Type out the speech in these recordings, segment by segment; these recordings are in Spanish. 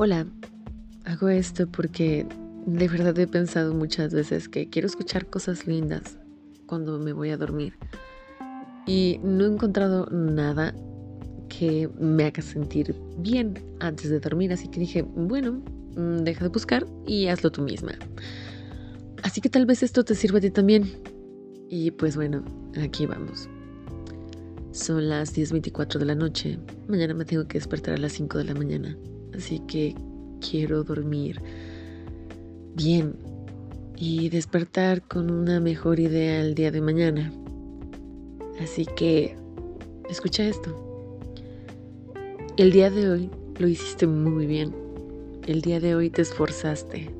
Hola, hago esto porque de verdad he pensado muchas veces que quiero escuchar cosas lindas cuando me voy a dormir. Y no he encontrado nada que me haga sentir bien antes de dormir, así que dije, bueno, mm, deja de buscar y hazlo tú misma. Así que tal vez esto te sirva a ti también. Y pues bueno, aquí vamos. Son las 10.24 de la noche. Mañana me tengo que despertar a las 5 de la mañana. Así que quiero dormir bien y despertar con una mejor idea el día de mañana. Así que escucha esto. El día de hoy lo hiciste muy bien. El día de hoy te esforzaste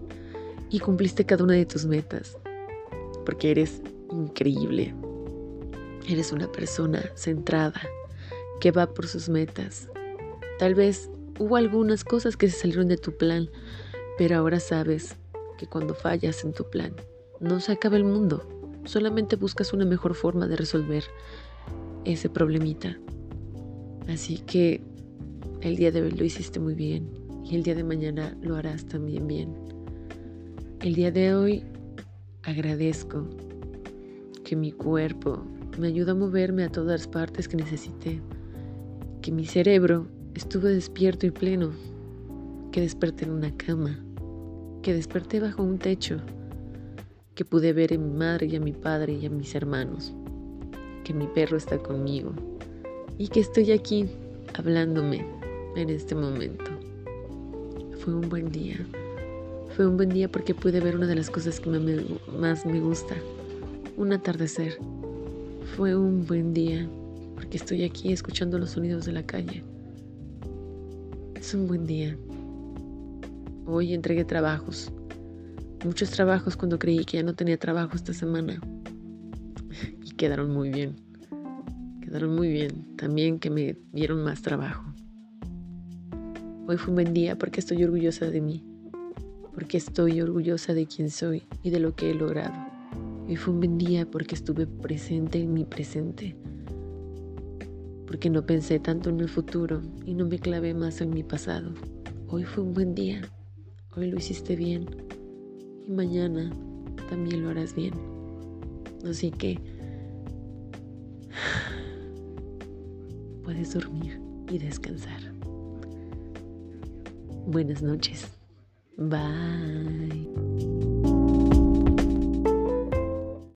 y cumpliste cada una de tus metas. Porque eres increíble. Eres una persona centrada que va por sus metas. Tal vez hubo algunas cosas que se salieron de tu plan, pero ahora sabes que cuando fallas en tu plan, no se acaba el mundo. Solamente buscas una mejor forma de resolver ese problemita. Así que el día de hoy lo hiciste muy bien y el día de mañana lo harás también bien. El día de hoy agradezco que mi cuerpo me ayuda a moverme a todas las partes que necesité, que mi cerebro estuvo despierto y pleno, que desperté en una cama, que desperté bajo un techo, que pude ver a mi madre y a mi padre y a mis hermanos, que mi perro está conmigo y que estoy aquí hablándome en este momento. Fue un buen día. Fue un buen día porque pude ver una de las cosas que más me gusta, un atardecer. Fue un buen día porque estoy aquí escuchando los sonidos de la calle. Es un buen día. Hoy entregué trabajos. Muchos trabajos cuando creí que ya no tenía trabajo esta semana. Y quedaron muy bien. Quedaron muy bien. También que me dieron más trabajo. Hoy fue un buen día porque estoy orgullosa de mí. Porque estoy orgullosa de quién soy y de lo que he logrado. Hoy fue un buen día porque estuve presente en mi presente porque no pensé tanto en el futuro y no me clavé más en mi pasado. Hoy fue un buen día, hoy lo hiciste bien y mañana también lo harás bien. Así que puedes dormir y descansar. Buenas noches. Bye.